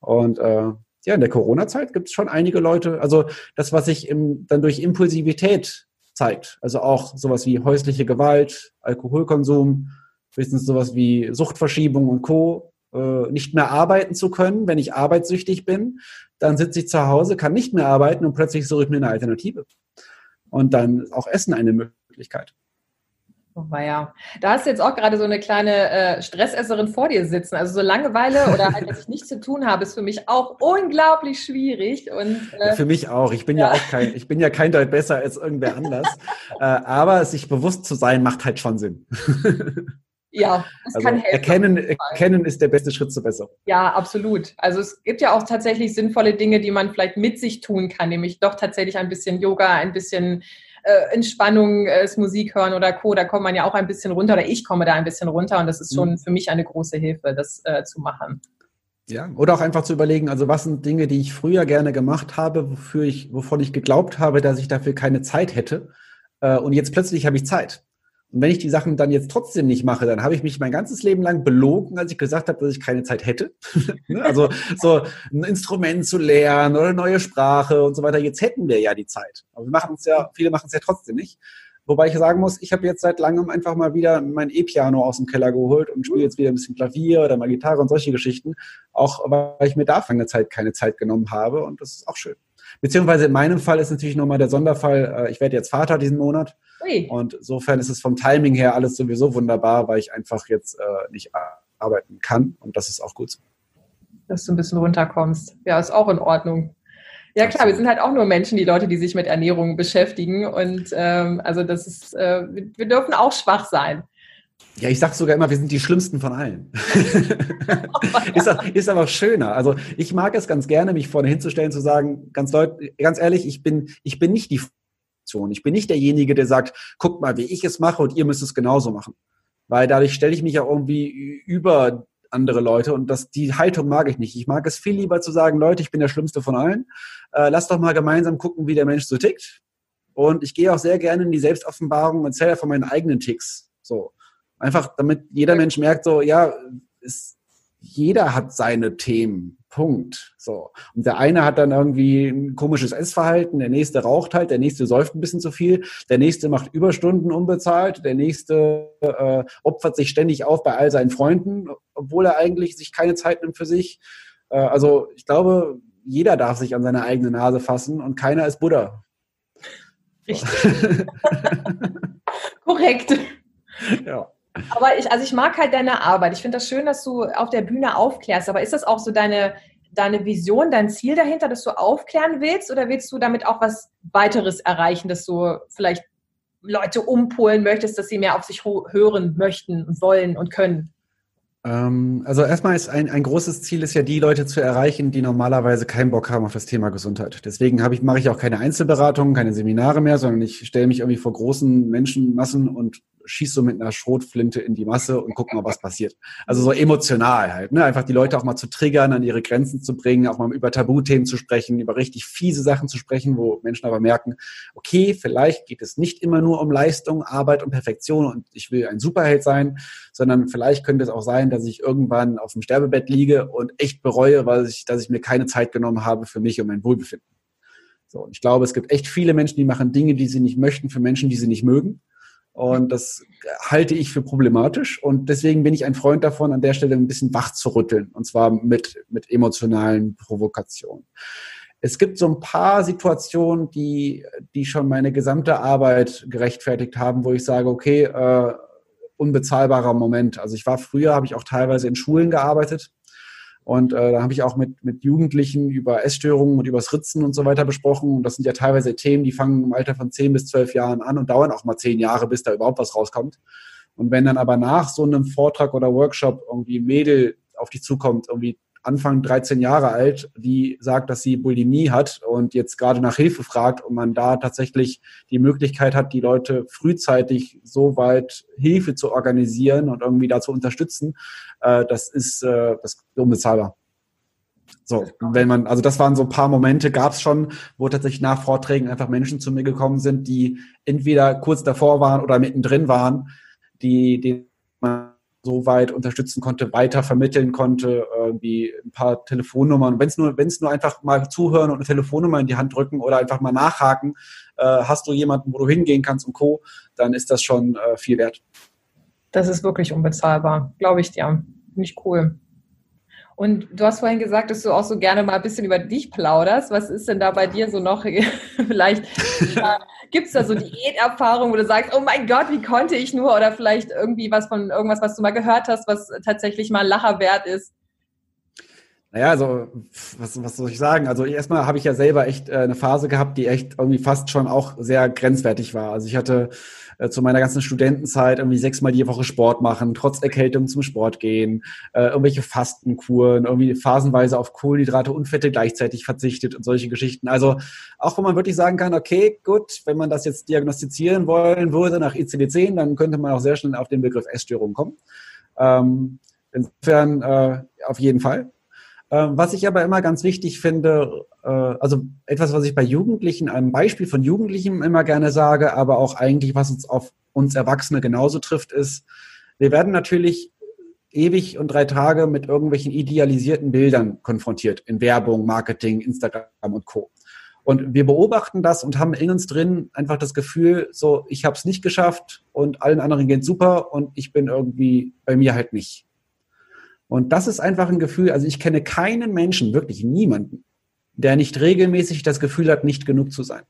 B: Und äh, ja, in der Corona-Zeit gibt es schon einige Leute, also das, was sich im, dann durch Impulsivität zeigt, also auch sowas wie häusliche Gewalt, Alkoholkonsum, höchstens sowas wie Suchtverschiebung und Co., äh, nicht mehr arbeiten zu können, wenn ich arbeitssüchtig bin, dann sitze ich zu Hause, kann nicht mehr arbeiten und plötzlich suche ich mir eine Alternative. Und dann auch Essen eine Möglichkeit.
A: Oh, ja. Da hast du jetzt auch gerade so eine kleine äh, Stressesserin vor dir sitzen. Also so Langeweile oder halt, dass ich nichts zu tun habe, ist für mich auch unglaublich schwierig. Und,
B: äh, ja, für mich auch. Ich bin ja. ja. auch kein, ich bin ja kein Deut besser als irgendwer anders. [laughs] äh, aber sich bewusst zu sein, macht halt schon Sinn. [laughs]
A: Ja, das also kann helfen.
B: Erkennen, erkennen ist der beste Schritt zur Besserung.
A: Ja, absolut. Also es gibt ja auch tatsächlich sinnvolle Dinge, die man vielleicht mit sich tun kann, nämlich doch tatsächlich ein bisschen Yoga, ein bisschen äh, Entspannung, äh, Musik hören oder Co. Da kommt man ja auch ein bisschen runter oder ich komme da ein bisschen runter und das ist schon mhm. für mich eine große Hilfe, das äh, zu machen.
B: Ja, oder auch einfach zu überlegen, also was sind Dinge, die ich früher gerne gemacht habe, wofür ich, wovon ich geglaubt habe, dass ich dafür keine Zeit hätte. Äh, und jetzt plötzlich habe ich Zeit. Und wenn ich die Sachen dann jetzt trotzdem nicht mache, dann habe ich mich mein ganzes Leben lang belogen, als ich gesagt habe, dass ich keine Zeit hätte. [laughs] Ne? also so ein Instrument zu lernen oder eine neue Sprache und so weiter. Jetzt hätten wir ja die Zeit. Aber wir machen es ja, viele machen es ja trotzdem nicht. Wobei ich sagen muss, ich habe jetzt seit langem einfach mal wieder mein E-Piano aus dem Keller geholt und spiele jetzt wieder ein bisschen Klavier oder mal Gitarre und solche Geschichten. Auch weil ich mir dafür eine Zeit keine Zeit genommen habe und das ist auch schön. Beziehungsweise in meinem Fall ist natürlich nochmal der Sonderfall, äh, ich werde jetzt Vater diesen Monat. Ui. Und insofern ist es vom Timing her alles sowieso wunderbar, weil ich einfach jetzt äh, nicht arbeiten kann. Und das ist auch gut so.
A: Dass du ein bisschen runterkommst. Ja, ist auch in Ordnung. Ja klar, wir sind halt auch nur Menschen, die Leute, die sich mit Ernährung beschäftigen. Und ähm, also das ist, äh, wir dürfen auch schwach sein.
B: Ja, ich sage sogar immer, wir sind die Schlimmsten von allen. [laughs] ist, ist aber schöner. Also ich mag es ganz gerne, mich vorne hinzustellen, zu sagen, ganz, deut ganz ehrlich, ich bin, ich bin nicht die Funktion. Ich bin nicht derjenige, der sagt, guckt mal, wie ich es mache und ihr müsst es genauso machen. Weil dadurch stelle ich mich ja irgendwie über andere Leute und das, die Haltung mag ich nicht. Ich mag es viel lieber zu sagen, Leute, ich bin der Schlimmste von allen. Äh, lasst doch mal gemeinsam gucken, wie der Mensch so tickt. Und ich gehe auch sehr gerne in die Selbstoffenbarung und erzähle von meinen eigenen Ticks. So. Einfach, damit jeder Mensch merkt, so, ja, ist, jeder hat seine Themen. Punkt. So. Und der eine hat dann irgendwie ein komisches Essverhalten, der nächste raucht halt, der nächste säuft ein bisschen zu viel, der nächste macht Überstunden unbezahlt, der nächste äh, opfert sich ständig auf bei all seinen Freunden, obwohl er eigentlich sich keine Zeit nimmt für sich. Äh, also ich glaube, jeder darf sich an seine eigene Nase fassen und keiner ist Buddha.
A: Richtig. [laughs] Korrekt.
B: Ja.
A: Aber ich, also ich mag halt deine Arbeit. Ich finde das schön, dass du auf der Bühne aufklärst. Aber ist das auch so deine, deine Vision, dein Ziel dahinter, dass du aufklären willst? Oder willst du damit auch was weiteres erreichen, dass du vielleicht Leute umpolen möchtest, dass sie mehr auf sich hören möchten, wollen und können?
B: Ähm, also erstmal ist ein, ein großes Ziel ist ja, die Leute zu erreichen, die normalerweise keinen Bock haben auf das Thema Gesundheit. Deswegen habe ich, mache ich auch keine Einzelberatungen, keine Seminare mehr, sondern ich stelle mich irgendwie vor großen Menschenmassen und schieß so mit einer Schrotflinte in die Masse und guck mal, was passiert. Also so emotional halt, ne? Einfach die Leute auch mal zu triggern, an ihre Grenzen zu bringen, auch mal über Tabuthemen zu sprechen, über richtig fiese Sachen zu sprechen, wo Menschen aber merken, okay, vielleicht geht es nicht immer nur um Leistung, Arbeit und Perfektion und ich will ein Superheld sein, sondern vielleicht könnte es auch sein, dass ich irgendwann auf dem Sterbebett liege und echt bereue, weil ich, dass ich mir keine Zeit genommen habe für mich und mein Wohlbefinden. So, ich glaube, es gibt echt viele Menschen, die machen Dinge, die sie nicht möchten, für Menschen, die sie nicht mögen. Und das halte ich für problematisch. Und deswegen bin ich ein Freund davon, an der Stelle ein bisschen wach zu rütteln. Und zwar mit, mit emotionalen Provokationen. Es gibt so ein paar Situationen, die, die schon meine gesamte Arbeit gerechtfertigt haben, wo ich sage, okay, äh, unbezahlbarer Moment. Also ich war früher, habe ich auch teilweise in Schulen gearbeitet und äh, da habe ich auch mit, mit Jugendlichen über Essstörungen und übers Ritzen und so weiter besprochen. Und das sind ja teilweise Themen, die fangen im Alter von 10 bis 12 Jahren an und dauern auch mal 10 Jahre, bis da überhaupt was rauskommt. Und wenn dann aber nach so einem Vortrag oder Workshop irgendwie Mädel auf dich zukommt, irgendwie Anfang 13 Jahre alt, die sagt, dass sie Bulimie hat und jetzt gerade nach Hilfe fragt und man da tatsächlich die Möglichkeit hat, die Leute frühzeitig so weit Hilfe zu organisieren und irgendwie da zu unterstützen, äh, das ist äh, das ist unbezahlbar. So, wenn man, also das waren so ein paar Momente, gab es schon, wo tatsächlich nach Vorträgen einfach Menschen zu mir gekommen sind, die entweder kurz davor waren oder mittendrin waren, die, die so weit unterstützen konnte, weiter vermitteln konnte, irgendwie ein paar Telefonnummern. Wenn es nur, nur einfach mal zuhören und eine Telefonnummer in die Hand drücken oder einfach mal nachhaken, äh, hast du jemanden, wo du hingehen kannst und Co., dann ist das schon äh, viel wert.
A: Das ist wirklich unbezahlbar, glaube ich dir. Nicht cool. Und du hast vorhin gesagt, dass du auch so gerne mal ein bisschen über dich plauderst. Was ist denn da bei dir so noch? [laughs] vielleicht gibt es da so Diäterfahrung, wo du sagst, oh mein Gott, wie konnte ich nur? Oder vielleicht irgendwie was von irgendwas, was du mal gehört hast, was tatsächlich mal Lacher wert ist?
B: Naja, also was, was soll ich sagen? Also erstmal habe ich ja selber echt äh, eine Phase gehabt, die echt irgendwie fast schon auch sehr grenzwertig war. Also ich hatte äh, zu meiner ganzen Studentenzeit irgendwie sechsmal die Woche Sport machen, trotz Erkältung zum Sport gehen, äh, irgendwelche Fastenkuren, irgendwie phasenweise auf Kohlenhydrate und Fette gleichzeitig verzichtet und solche Geschichten. Also auch wo man wirklich sagen kann, okay, gut, wenn man das jetzt diagnostizieren wollen würde nach ICD-10, dann könnte man auch sehr schnell auf den Begriff Essstörung kommen. Ähm, insofern äh, auf jeden Fall. Ähm, was ich aber immer ganz wichtig finde, äh, also etwas, was ich bei Jugendlichen, einem Beispiel von Jugendlichen immer gerne sage, aber auch eigentlich, was uns auf uns Erwachsene genauso trifft, ist, wir werden natürlich ewig und drei Tage mit irgendwelchen idealisierten Bildern konfrontiert in Werbung, Marketing, Instagram und Co. Und wir beobachten das und haben in uns drin einfach das Gefühl, so, ich habe es nicht geschafft und allen anderen geht super und ich bin irgendwie bei mir halt nicht. Und das ist einfach ein Gefühl, also ich kenne keinen Menschen, wirklich niemanden, der nicht regelmäßig das Gefühl hat, nicht genug zu sein.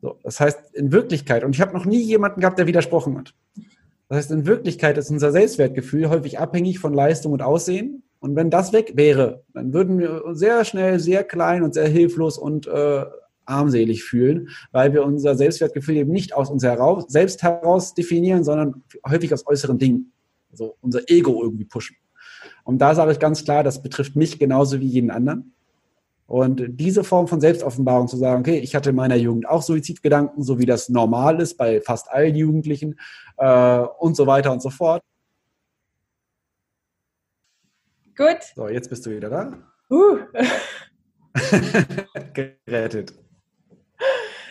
B: So, das heißt, in Wirklichkeit, und ich habe noch nie jemanden gehabt, der widersprochen hat. Das heißt, in Wirklichkeit ist unser Selbstwertgefühl häufig abhängig von Leistung und Aussehen. Und wenn das weg wäre, dann würden wir sehr schnell sehr klein und sehr hilflos und äh, armselig fühlen, weil wir unser Selbstwertgefühl eben nicht aus uns heraus, selbst heraus definieren, sondern häufig aus äußeren Dingen also unser Ego irgendwie pushen. Und da sage ich ganz klar, das betrifft mich genauso wie jeden anderen. Und diese Form von Selbstoffenbarung zu sagen, okay, ich hatte in meiner Jugend auch Suizidgedanken, so wie das normal ist bei fast allen Jugendlichen äh, und so weiter und so fort.
A: Gut.
B: So, jetzt bist du wieder da.
A: Uh. [laughs]
B: Gerettet.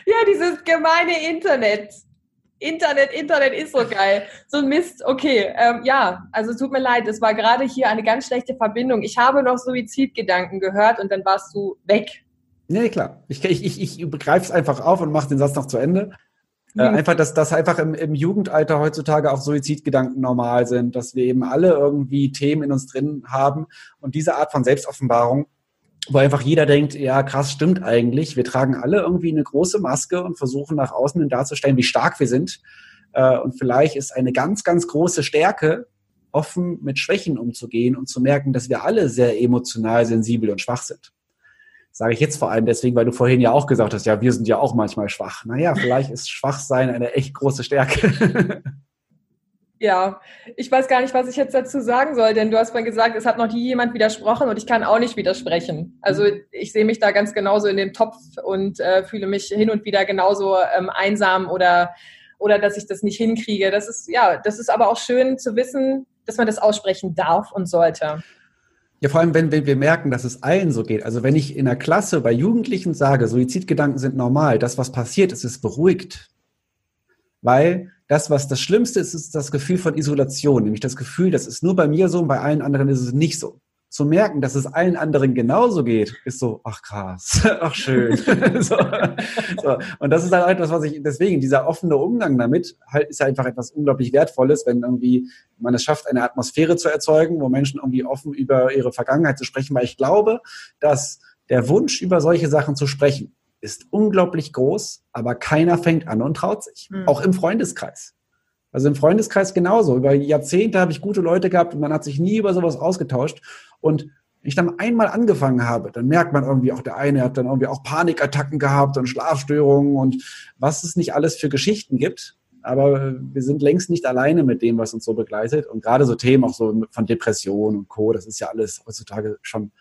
A: Ja, dieses gemeine Internet. Internet, Internet ist so geil. So ein Mist, okay. Ähm, ja, also tut mir leid, es war gerade hier eine ganz schlechte Verbindung. Ich habe noch Suizidgedanken gehört und dann warst du weg.
B: Nee, klar. Ich, ich, ich, ich begreife es einfach auf und mache den Satz noch zu Ende. Äh, mhm. einfach, dass, dass einfach im, im Jugendalter heutzutage auch Suizidgedanken normal sind, dass wir eben alle irgendwie Themen in uns drin haben und diese Art von Selbstoffenbarung wo einfach jeder denkt, ja, krass, stimmt eigentlich. Wir tragen alle irgendwie eine große Maske und versuchen nach außen darzustellen, wie stark wir sind. Äh, und vielleicht ist eine ganz, ganz große Stärke, offen mit Schwächen umzugehen und zu merken, dass wir alle sehr emotional, sensibel und schwach sind. Sage ich jetzt vor allem deswegen, weil du vorhin ja auch gesagt hast, ja, wir sind ja auch manchmal schwach. Naja, vielleicht ist Schwachsein eine echt große Stärke. [laughs]
A: Ja, ich weiß gar nicht, was ich jetzt dazu sagen soll, denn du hast mal gesagt, es hat noch nie jemand widersprochen und ich kann auch nicht widersprechen. Also ich sehe mich da ganz genauso in dem Topf und äh, fühle mich hin und wieder genauso ähm, einsam oder oder dass ich das nicht hinkriege. Das ist ja, das ist aber auch schön zu wissen, dass man das aussprechen darf und sollte.
B: Ja, vor allem, wenn, wenn wir merken, dass es allen so geht. Also wenn ich in der Klasse bei Jugendlichen sage, Suizidgedanken sind normal, das, was passiert ist, ist beruhigt. Weil das, was das Schlimmste ist, ist das Gefühl von Isolation, nämlich das Gefühl, das ist nur bei mir so und bei allen anderen ist es nicht so. Zu merken, dass es allen anderen genauso geht, ist so, ach krass, [laughs] ach schön. [laughs] so, so. Und das ist halt etwas, was ich, deswegen, dieser offene Umgang damit halt ist ja einfach etwas unglaublich Wertvolles, wenn irgendwie man es schafft, eine Atmosphäre zu erzeugen, wo Menschen irgendwie offen über ihre Vergangenheit zu sprechen, weil ich glaube, dass der Wunsch, über solche Sachen zu sprechen, ist unglaublich groß, aber keiner fängt an und traut sich. Mhm. Auch im Freundeskreis. Also im Freundeskreis genauso. Über Jahrzehnte habe ich gute Leute gehabt und man hat sich nie über sowas ausgetauscht. Und wenn ich dann einmal angefangen habe, dann merkt man irgendwie auch, der eine hat dann irgendwie auch Panikattacken gehabt und Schlafstörungen und was es nicht alles für Geschichten gibt. Aber wir sind längst nicht alleine mit dem, was uns so begleitet. Und gerade so Themen auch so von Depression und Co., das ist ja alles heutzutage schon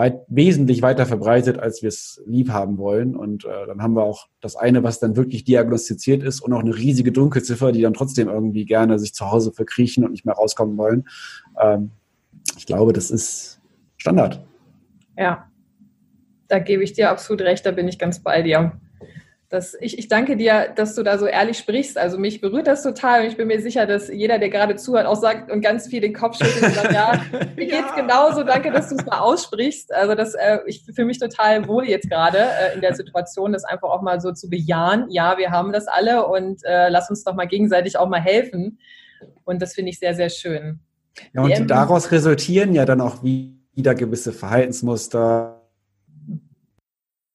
B: weit, wesentlich weiter verbreitet, als wir es lieb haben wollen. Und äh, dann haben wir auch das eine, was dann wirklich diagnostiziert ist und auch eine riesige Dunkelziffer, die dann trotzdem irgendwie gerne sich zu Hause verkriechen und nicht mehr rauskommen wollen. Ähm, ich glaube, das ist Standard.
A: Ja, da gebe ich dir absolut recht, da bin ich ganz bei dir. Das, ich, ich danke dir, dass du da so ehrlich sprichst. Also mich berührt das total und ich bin mir sicher, dass jeder, der gerade zuhört, auch sagt und ganz viel den Kopf schüttelt und sagt, ja, [laughs] mir ja. geht's genauso. Danke, dass du es mal aussprichst. Also das, äh, ich fühle mich total wohl jetzt gerade äh, in der Situation, das einfach auch mal so zu bejahen. Ja, wir haben das alle und äh, lass uns doch mal gegenseitig auch mal helfen. Und das finde ich sehr, sehr schön.
B: Ja, und daraus resultieren ja dann auch wieder gewisse Verhaltensmuster,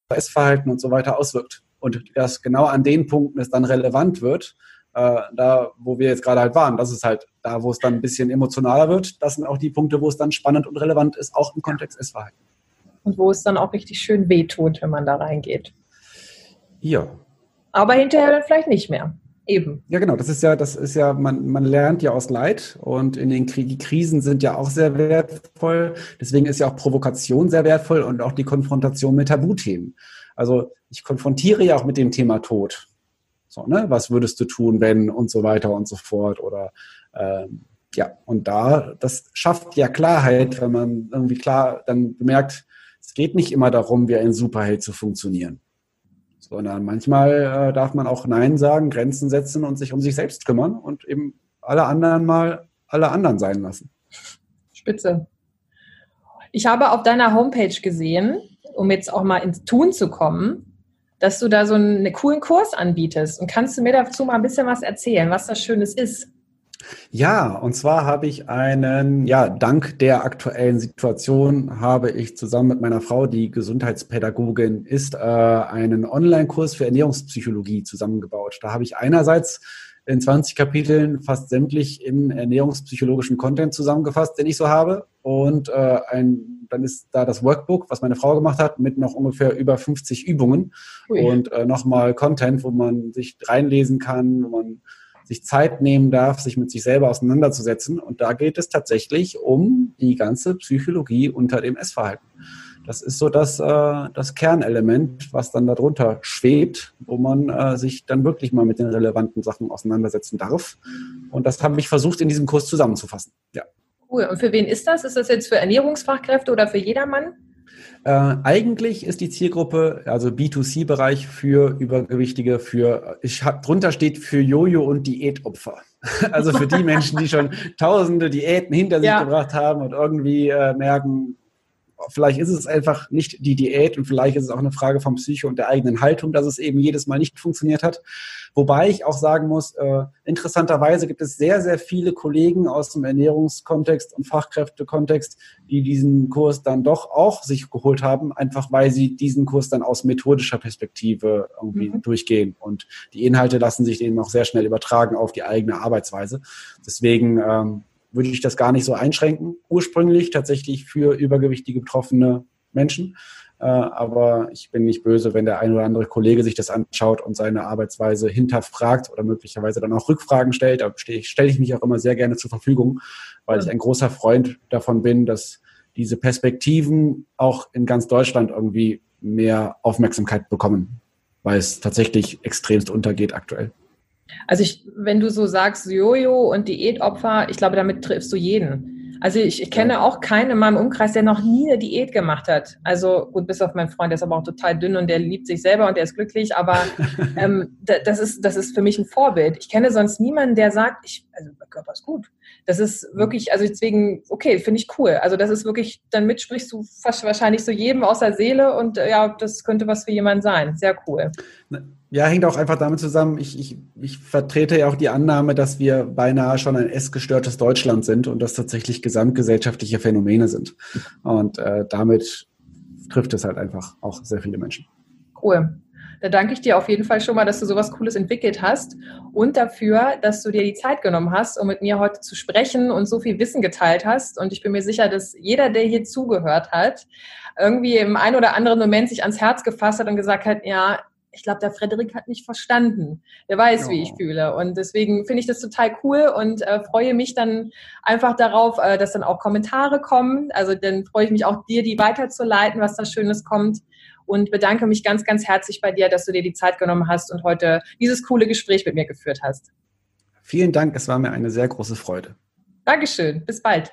B: Essverhalten und so weiter auswirkt. Und erst genau an den Punkten es dann relevant wird, äh, da wo wir jetzt gerade halt waren, das ist halt da, wo es dann ein bisschen emotionaler wird. Das sind auch die Punkte, wo es dann spannend und relevant ist, auch im Kontext Essverhalten.
A: Und wo es dann auch richtig schön wehtut, wenn man da reingeht.
B: Ja.
A: Aber hinterher dann vielleicht nicht mehr. Eben.
B: Ja, genau. Das ist ja, das ist ja, man, man lernt ja aus Leid und in den Krie die Krisen sind ja auch sehr wertvoll. Deswegen ist ja auch Provokation sehr wertvoll und auch die Konfrontation mit Tabuthemen. Also ich konfrontiere ja auch mit dem Thema Tod. So, ne? Was würdest du tun, wenn und so weiter und so fort oder ähm, ja, und da, das schafft ja Klarheit, wenn man irgendwie klar dann bemerkt, es geht nicht immer darum, wie ein Superheld zu funktionieren, sondern manchmal äh, darf man auch Nein sagen, Grenzen setzen und sich um sich selbst kümmern und eben alle anderen mal alle anderen sein lassen.
A: Spitze. Ich habe auf deiner Homepage gesehen, um jetzt auch mal ins Tun zu kommen, dass du da so einen, coolen Kurs anbietest. Und kannst du mir dazu mal ein bisschen was erzählen, was das Schönes ist?
B: Ja, und zwar habe ich einen, ja, dank der aktuellen Situation habe ich zusammen mit meiner Frau, die Gesundheitspädagogin ist, äh, einen Online-Kurs für Ernährungspsychologie zusammengebaut. Da habe ich einerseits in 20 Kapiteln fast sämtlich in ernährungspsychologischen Content zusammengefasst, den ich so habe. Und äh, ein, dann ist da das Workbook, was meine Frau gemacht hat, mit noch ungefähr über 50 Übungen Ui. und äh, nochmal Content, wo man sich reinlesen kann, wo man sich Zeit nehmen darf, sich mit sich selber auseinanderzusetzen. Und da geht es tatsächlich um die ganze Psychologie unter dem Essverhalten. Das ist so das, äh, das Kernelement, was dann darunter schwebt, wo man äh, sich dann wirklich mal mit den relevanten Sachen auseinandersetzen darf. Und das habe ich versucht, in diesem Kurs zusammenzufassen. Ja.
A: Cool. Und für wen ist das? Ist das jetzt für Ernährungsfachkräfte oder für jedermann?
B: Äh, eigentlich ist die Zielgruppe, also B2C-Bereich für Übergewichtige, für, ich hab, drunter steht für Jojo und Diätopfer. [laughs] Also für die Menschen, die schon [laughs] tausende Diäten hinter sich ja. gebracht haben und irgendwie äh, merken, vielleicht ist es einfach nicht die Diät und vielleicht ist es auch eine Frage vom Psycho und der eigenen Haltung, dass es eben jedes Mal nicht funktioniert hat. Wobei ich auch sagen muss, äh, interessanterweise gibt es sehr, sehr viele Kollegen aus dem Ernährungskontext und Fachkräftekontext, die diesen Kurs dann doch auch sich geholt haben, einfach weil sie diesen Kurs dann aus methodischer Perspektive irgendwie mhm. durchgehen. Und die Inhalte lassen sich denen auch sehr schnell übertragen auf die eigene Arbeitsweise. Deswegen ähm, würde ich das gar nicht so einschränken. Ursprünglich tatsächlich für übergewichtige betroffene Menschen. Äh, aber ich bin nicht böse, wenn der ein oder andere Kollege sich das anschaut und seine Arbeitsweise hinterfragt oder möglicherweise dann auch Rückfragen stellt. Da stelle ich mich auch immer sehr gerne zur Verfügung, weil ich ein großer Freund davon bin, dass diese Perspektiven auch in ganz Deutschland irgendwie mehr Aufmerksamkeit bekommen, weil es tatsächlich extremst untergeht aktuell.
A: Also ich, wenn du so sagst, Jojo und Diätopfer, ich glaube, damit triffst du jeden. Also ich, ich kenne auch keinen in meinem Umkreis, der noch nie eine Diät gemacht hat. Also gut, bis auf meinen Freund, der ist aber auch total dünn und der liebt sich selber und der ist glücklich. Aber [laughs] ähm, das, ist, das ist für mich ein Vorbild. Ich kenne sonst niemanden, der sagt, ich, also mein Körper ist gut. Das ist wirklich, also deswegen, okay, finde ich cool. Also das ist wirklich, dann mitsprichst du fast wahrscheinlich so jedem aus der Seele und äh, ja, das könnte was für jemanden sein. Sehr cool.
B: Ja, hängt auch einfach damit zusammen, ich, ich, ich vertrete ja auch die Annahme, dass wir beinahe schon ein essgestörtes Deutschland sind und das tatsächlich gesamtgesellschaftliche Phänomene sind. Und äh, damit trifft es halt einfach auch sehr viele Menschen.
A: Cool. Da danke ich dir auf jeden Fall schon mal, dass du sowas Cooles entwickelt hast und dafür, dass du dir die Zeit genommen hast, um mit mir heute zu sprechen und so viel Wissen geteilt hast. Und ich bin mir sicher, dass jeder, der hier zugehört hat, irgendwie im einen oder anderen Moment sich ans Herz gefasst hat und gesagt hat, ja, ich glaube, der Frederik hat nicht verstanden. Der weiß, oh. wie ich fühle. Und deswegen finde ich das total cool und äh, freue mich dann einfach darauf, äh, dass dann auch Kommentare kommen. Also dann freue ich mich auch, dir die weiterzuleiten, was da Schönes kommt. Und bedanke mich ganz, ganz herzlich bei dir, dass du dir die Zeit genommen hast und heute dieses coole Gespräch mit mir geführt hast.
B: Vielen Dank, es war mir eine sehr große Freude.
A: Dankeschön, bis bald.